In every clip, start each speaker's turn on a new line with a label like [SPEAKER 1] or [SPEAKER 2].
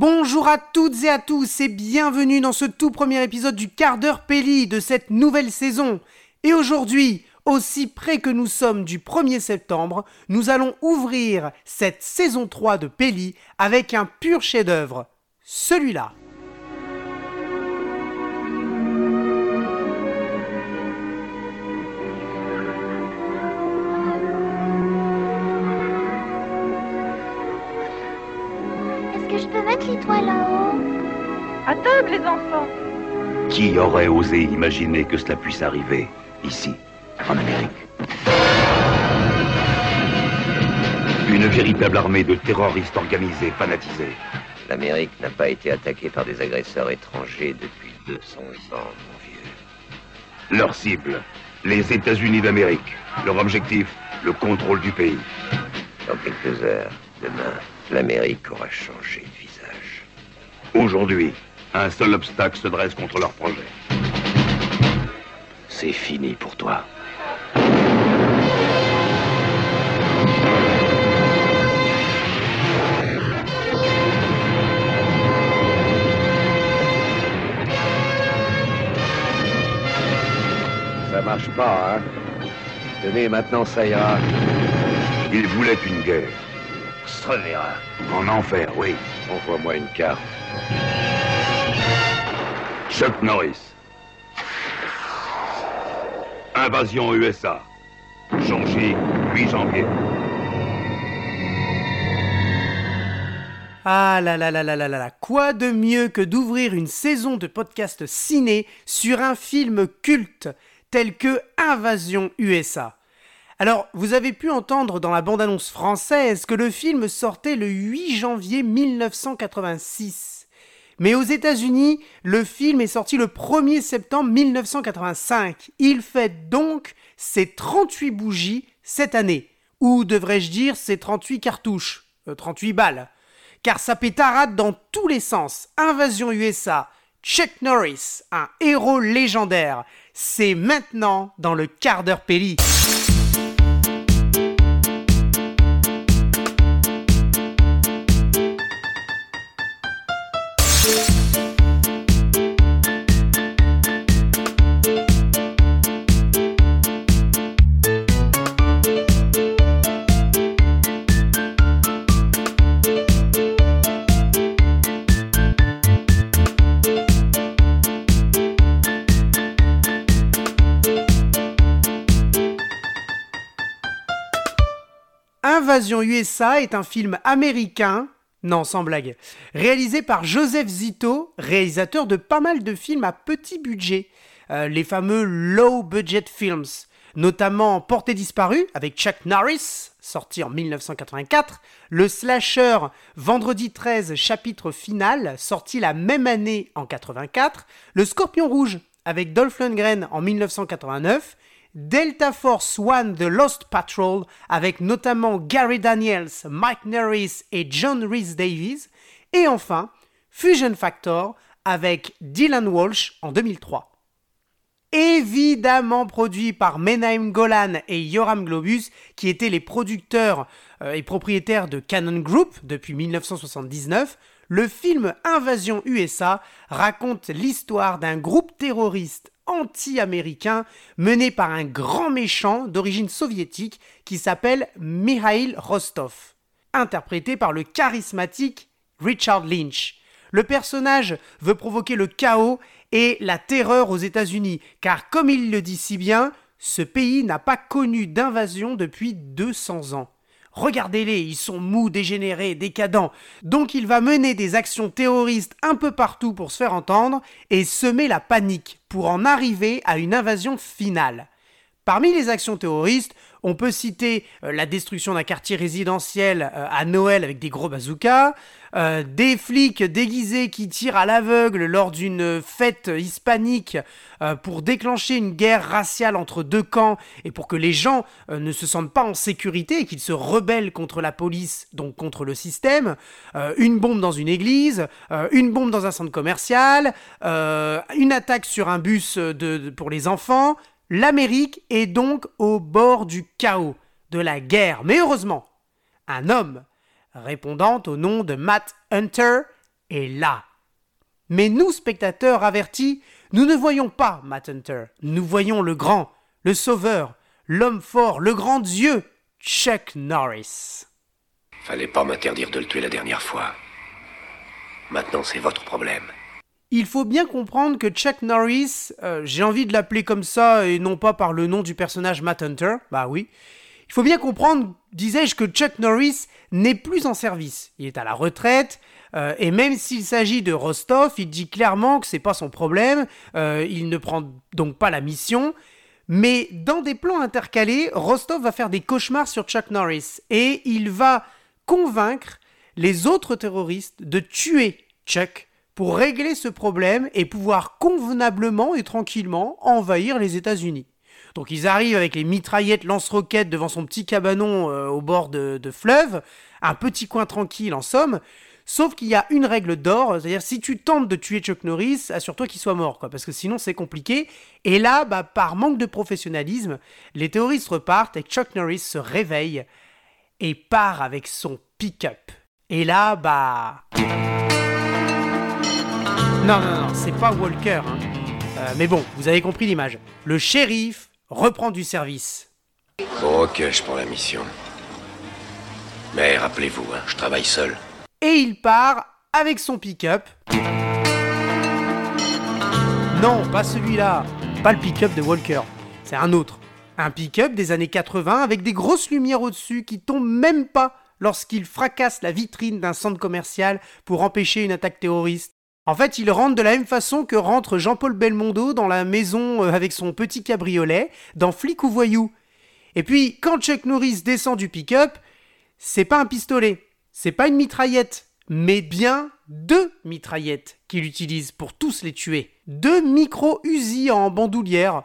[SPEAKER 1] Bonjour à toutes et à tous et bienvenue dans ce tout premier épisode du quart d'heure Pelli de cette nouvelle saison. Et aujourd'hui, aussi près que nous sommes du 1er septembre, nous allons ouvrir cette saison 3 de Pelli avec un pur chef-d'œuvre. Celui-là.
[SPEAKER 2] Mettre l'étoile là-haut
[SPEAKER 3] À table, les enfants.
[SPEAKER 4] Qui aurait osé imaginer que cela puisse arriver ici, en Amérique? Une véritable armée de terroristes organisés, fanatisés.
[SPEAKER 5] L'Amérique n'a pas été attaquée par des agresseurs étrangers depuis 200 ans, mon vieux.
[SPEAKER 4] Leur cible, les États-Unis d'Amérique. Leur objectif, le contrôle du pays.
[SPEAKER 5] Dans quelques heures, demain, l'Amérique aura changé de visage.
[SPEAKER 4] Aujourd'hui, un seul obstacle se dresse contre leur projet.
[SPEAKER 5] C'est fini pour toi.
[SPEAKER 6] Ça marche pas, hein? Tenez, maintenant ça ira.
[SPEAKER 4] Ils voulaient une guerre.
[SPEAKER 5] Se reverra.
[SPEAKER 4] En enfer, oui.
[SPEAKER 6] Envoie-moi une carte.
[SPEAKER 4] Chuck Norris. Invasion USA. Changé, 8 janvier.
[SPEAKER 1] Ah là là là là là là là, quoi de mieux que d'ouvrir une saison de podcast ciné sur un film culte tel que Invasion USA. Alors, vous avez pu entendre dans la bande-annonce française que le film sortait le 8 janvier 1986. Mais aux États-Unis, le film est sorti le 1er septembre 1985. Il fait donc ses 38 bougies cette année. Ou devrais-je dire ses 38 cartouches, euh, 38 balles. Car ça pétarade dans tous les sens. Invasion USA, Chuck Norris, un héros légendaire. C'est maintenant dans le quart d'heure Pelli. Invasion USA est un film américain, non sans blague, réalisé par Joseph Zito, réalisateur de pas mal de films à petit budget, euh, les fameux low budget films, notamment Portée disparue avec Chuck Norris, sorti en 1984, le slasher Vendredi 13 chapitre final, sorti la même année en 84, le Scorpion rouge avec Dolph Lundgren en 1989, Delta Force One The Lost Patrol avec notamment Gary Daniels, Mike Norris et John Rhys Davies, et enfin Fusion Factor avec Dylan Walsh en 2003. Évidemment produit par Menahem Golan et Yoram Globus, qui étaient les producteurs euh, et propriétaires de Canon Group depuis 1979, le film Invasion USA raconte l'histoire d'un groupe terroriste anti-américain mené par un grand méchant d'origine soviétique qui s'appelle Mikhail Rostov, interprété par le charismatique Richard Lynch. Le personnage veut provoquer le chaos et la terreur aux États-Unis, car comme il le dit si bien, ce pays n'a pas connu d'invasion depuis 200 ans. Regardez-les, ils sont mous, dégénérés, décadents. Donc il va mener des actions terroristes un peu partout pour se faire entendre et semer la panique pour en arriver à une invasion finale. Parmi les actions terroristes, on peut citer euh, la destruction d'un quartier résidentiel euh, à Noël avec des gros bazookas, euh, des flics déguisés qui tirent à l'aveugle lors d'une fête hispanique pour déclencher une guerre raciale entre deux camps et pour que les gens ne se sentent pas en sécurité et qu'ils se rebellent contre la police, donc contre le système, une bombe dans une église, une bombe dans un centre commercial, une attaque sur un bus pour les enfants. L'Amérique est donc au bord du chaos, de la guerre. Mais heureusement, un homme répondant au nom de Matt Hunter est là. Mais nous, spectateurs avertis, nous ne voyons pas Matt Hunter. Nous voyons le grand, le sauveur, l'homme fort, le grand Dieu, Chuck Norris.
[SPEAKER 6] Fallait pas m'interdire de le tuer la dernière fois. Maintenant, c'est votre problème.
[SPEAKER 1] Il faut bien comprendre que Chuck Norris, euh, j'ai envie de l'appeler comme ça et non pas par le nom du personnage Matt Hunter, bah oui. Il faut bien comprendre, disais-je, que Chuck Norris n'est plus en service. Il est à la retraite, euh, et même s'il s'agit de Rostov, il dit clairement que c'est pas son problème, euh, il ne prend donc pas la mission. Mais dans des plans intercalés, Rostov va faire des cauchemars sur Chuck Norris et il va convaincre les autres terroristes de tuer Chuck pour régler ce problème et pouvoir convenablement et tranquillement envahir les États-Unis. Donc ils arrivent avec les mitraillettes lance-roquettes devant son petit cabanon euh, au bord de, fleuve, un petit coin tranquille en somme, Sauf qu'il y a une règle d'or, c'est-à-dire si tu tentes de tuer Chuck Norris, assure-toi qu'il soit mort, quoi, parce que sinon c'est compliqué. Et là, bah, par manque de professionnalisme, les terroristes repartent et Chuck Norris se réveille et part avec son pick-up. Et là, bah... Non, non, non, c'est pas Walker. Hein. Euh, mais bon, vous avez compris l'image. Le shérif reprend du service.
[SPEAKER 6] Bon, ok, je prends la mission. Mais rappelez-vous, hein, je travaille seul
[SPEAKER 1] et il part avec son pick-up. Non, pas celui-là, pas le pick-up de Walker, c'est un autre. Un pick-up des années 80 avec des grosses lumières au-dessus qui tombent même pas lorsqu'il fracasse la vitrine d'un centre commercial pour empêcher une attaque terroriste. En fait, il rentre de la même façon que rentre Jean-Paul Belmondo dans la maison euh, avec son petit cabriolet dans Flic ou Voyou. Et puis, quand Chuck Norris descend du pick-up, c'est pas un pistolet, c'est pas une mitraillette, mais bien deux mitraillettes qu'il utilise pour tous les tuer. Deux micro-Uzi en bandoulière.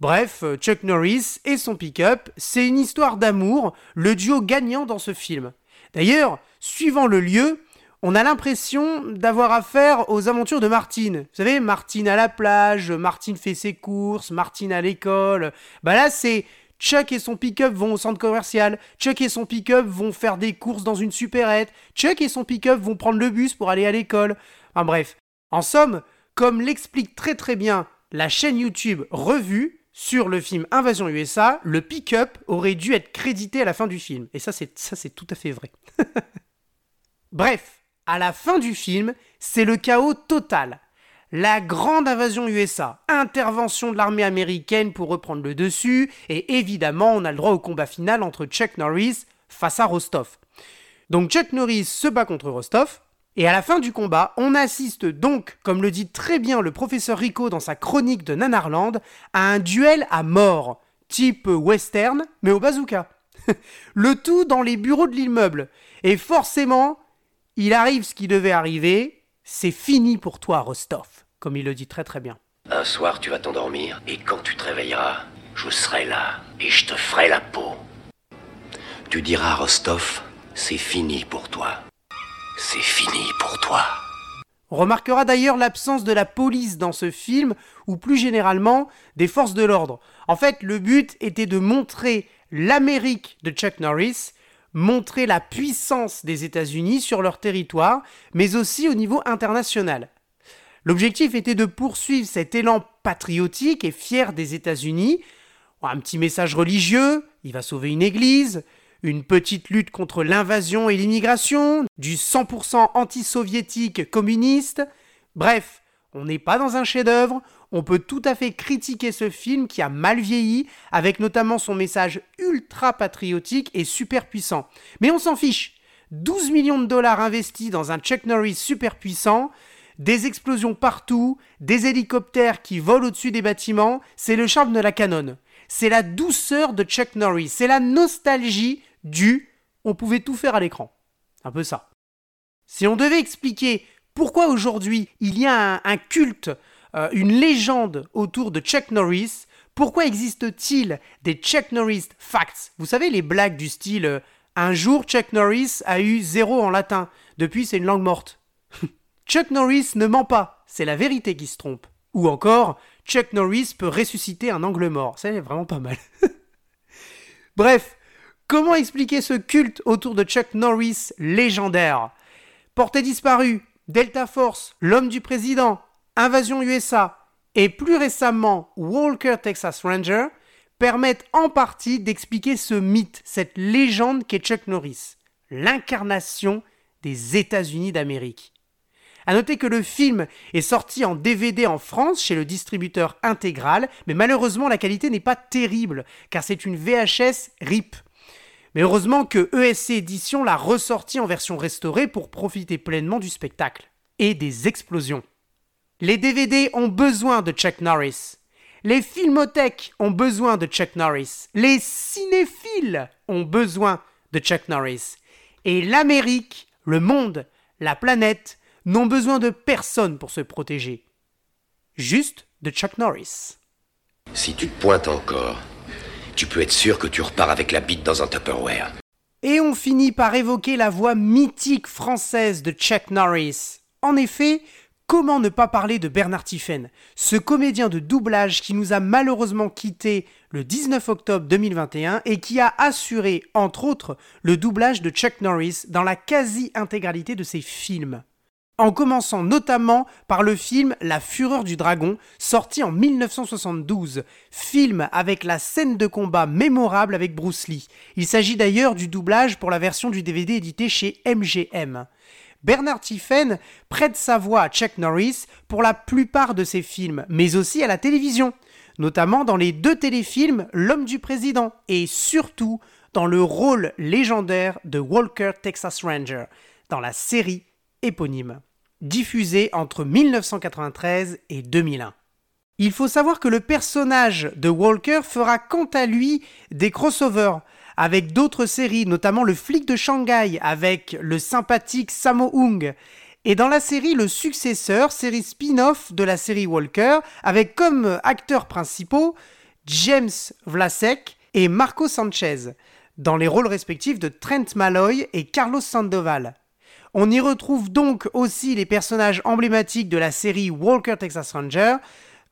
[SPEAKER 1] Bref, Chuck Norris et son pick-up, c'est une histoire d'amour, le duo gagnant dans ce film. D'ailleurs, suivant le lieu, on a l'impression d'avoir affaire aux aventures de Martine. Vous savez, Martine à la plage, Martine fait ses courses, Martine à l'école. Bah là, c'est Chuck et son pick-up vont au centre commercial. Chuck et son pick-up vont faire des courses dans une supérette. Chuck et son pick-up vont prendre le bus pour aller à l'école. Enfin bref. En somme, comme l'explique très très bien la chaîne YouTube Revue sur le film Invasion USA, le pick-up aurait dû être crédité à la fin du film. Et ça, c'est, tout à fait vrai. bref, à la fin du film, c'est le chaos total la grande invasion USA, intervention de l'armée américaine pour reprendre le dessus, et évidemment on a le droit au combat final entre Chuck Norris face à Rostov. Donc Chuck Norris se bat contre Rostov, et à la fin du combat, on assiste donc, comme le dit très bien le professeur Rico dans sa chronique de Nanarland, à un duel à mort, type western, mais au bazooka. le tout dans les bureaux de l'immeuble. Et forcément, il arrive ce qui devait arriver, c'est fini pour toi, Rostov, comme il le dit très très bien.
[SPEAKER 6] Un soir, tu vas t'endormir, et quand tu te réveilleras, je serai là, et je te ferai la peau. Tu diras, Rostov, c'est fini pour toi. C'est fini pour toi.
[SPEAKER 1] On remarquera d'ailleurs l'absence de la police dans ce film, ou plus généralement des forces de l'ordre. En fait, le but était de montrer l'Amérique de Chuck Norris montrer la puissance des États-Unis sur leur territoire, mais aussi au niveau international. L'objectif était de poursuivre cet élan patriotique et fier des États-Unis. Un petit message religieux, il va sauver une église, une petite lutte contre l'invasion et l'immigration, du 100% anti-soviétique communiste. Bref, on n'est pas dans un chef-d'œuvre, on peut tout à fait critiquer ce film qui a mal vieilli, avec notamment son message ultra patriotique et super puissant. Mais on s'en fiche 12 millions de dollars investis dans un Chuck Norris super puissant, des explosions partout, des hélicoptères qui volent au-dessus des bâtiments, c'est le charme de la canon. C'est la douceur de Chuck Norris, c'est la nostalgie du on pouvait tout faire à l'écran. Un peu ça. Si on devait expliquer pourquoi aujourd'hui il y a un culte euh, une légende autour de Chuck Norris. Pourquoi existe-t-il des Chuck Norris facts? Vous savez, les blagues du style euh, Un jour, Chuck Norris a eu zéro en latin. Depuis, c'est une langue morte. Chuck Norris ne ment pas. C'est la vérité qui se trompe. Ou encore, Chuck Norris peut ressusciter un angle mort. C'est vraiment pas mal. Bref, comment expliquer ce culte autour de Chuck Norris légendaire? Porté disparu, Delta Force, L'homme du président, Invasion USA et plus récemment Walker Texas Ranger permettent en partie d'expliquer ce mythe, cette légende qu'est Chuck Norris, l'incarnation des États-Unis d'Amérique. À noter que le film est sorti en DVD en France chez le distributeur intégral, mais malheureusement la qualité n'est pas terrible, car c'est une VHS RIP. Mais heureusement que ESC Édition l'a ressorti en version restaurée pour profiter pleinement du spectacle et des explosions. Les DVD ont besoin de Chuck Norris. Les filmothèques ont besoin de Chuck Norris. Les cinéphiles ont besoin de Chuck Norris. Et l'Amérique, le monde, la planète n'ont besoin de personne pour se protéger. Juste de Chuck Norris.
[SPEAKER 6] Si tu te pointes encore, tu peux être sûr que tu repars avec la bite dans un Tupperware.
[SPEAKER 1] Et on finit par évoquer la voix mythique française de Chuck Norris. En effet, comment ne pas parler de Bernard Tiffen, ce comédien de doublage qui nous a malheureusement quitté le 19 octobre 2021 et qui a assuré, entre autres, le doublage de Chuck Norris dans la quasi-intégralité de ses films en commençant notamment par le film La Fureur du Dragon, sorti en 1972, film avec la scène de combat mémorable avec Bruce Lee. Il s'agit d'ailleurs du doublage pour la version du DVD édité chez MGM. Bernard Tiffen prête sa voix à Chuck Norris pour la plupart de ses films, mais aussi à la télévision, notamment dans les deux téléfilms L'homme du président et surtout dans le rôle légendaire de Walker Texas Ranger dans la série éponyme diffusé entre 1993 et 2001. Il faut savoir que le personnage de Walker fera quant à lui des crossovers avec d'autres séries, notamment Le flic de Shanghai avec le sympathique Sammo Hung, et dans la série Le Successeur, série spin-off de la série Walker, avec comme acteurs principaux James Vlasek et Marco Sanchez, dans les rôles respectifs de Trent Malloy et Carlos Sandoval. On y retrouve donc aussi les personnages emblématiques de la série Walker Texas Ranger,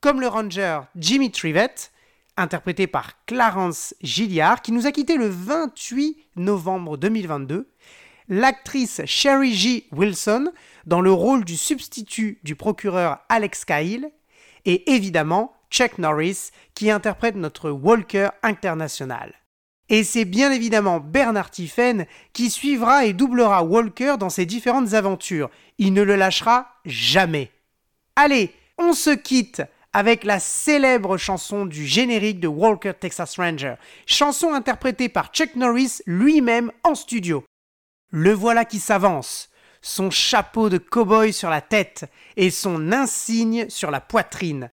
[SPEAKER 1] comme le ranger Jimmy Trivett, interprété par Clarence Gilliard, qui nous a quitté le 28 novembre 2022, l'actrice Sherry G. Wilson, dans le rôle du substitut du procureur Alex Kyle, et évidemment Chuck Norris, qui interprète notre Walker international. Et c'est bien évidemment Bernard Tiffen qui suivra et doublera Walker dans ses différentes aventures. Il ne le lâchera jamais. Allez, on se quitte avec la célèbre chanson du générique de Walker Texas Ranger, chanson interprétée par Chuck Norris lui-même en studio. Le voilà qui s'avance, son chapeau de cow-boy sur la tête et son insigne sur la poitrine.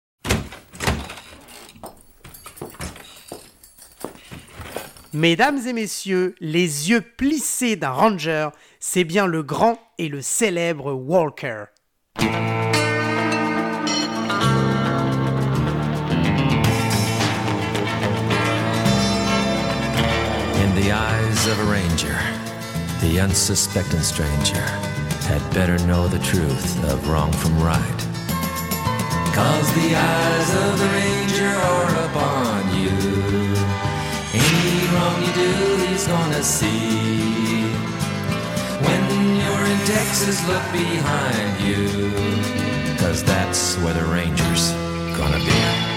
[SPEAKER 1] Mesdames et messieurs, les yeux plissés d'un ranger, c'est bien le grand et le célèbre Walker.
[SPEAKER 7] Of a ranger, the unsuspecting stranger had better know the truth of wrong from right. Cause the eyes of the ranger are upon you. Any wrong you do, he's gonna see. When you're in Texas, look behind you. Cause that's where the ranger's gonna be.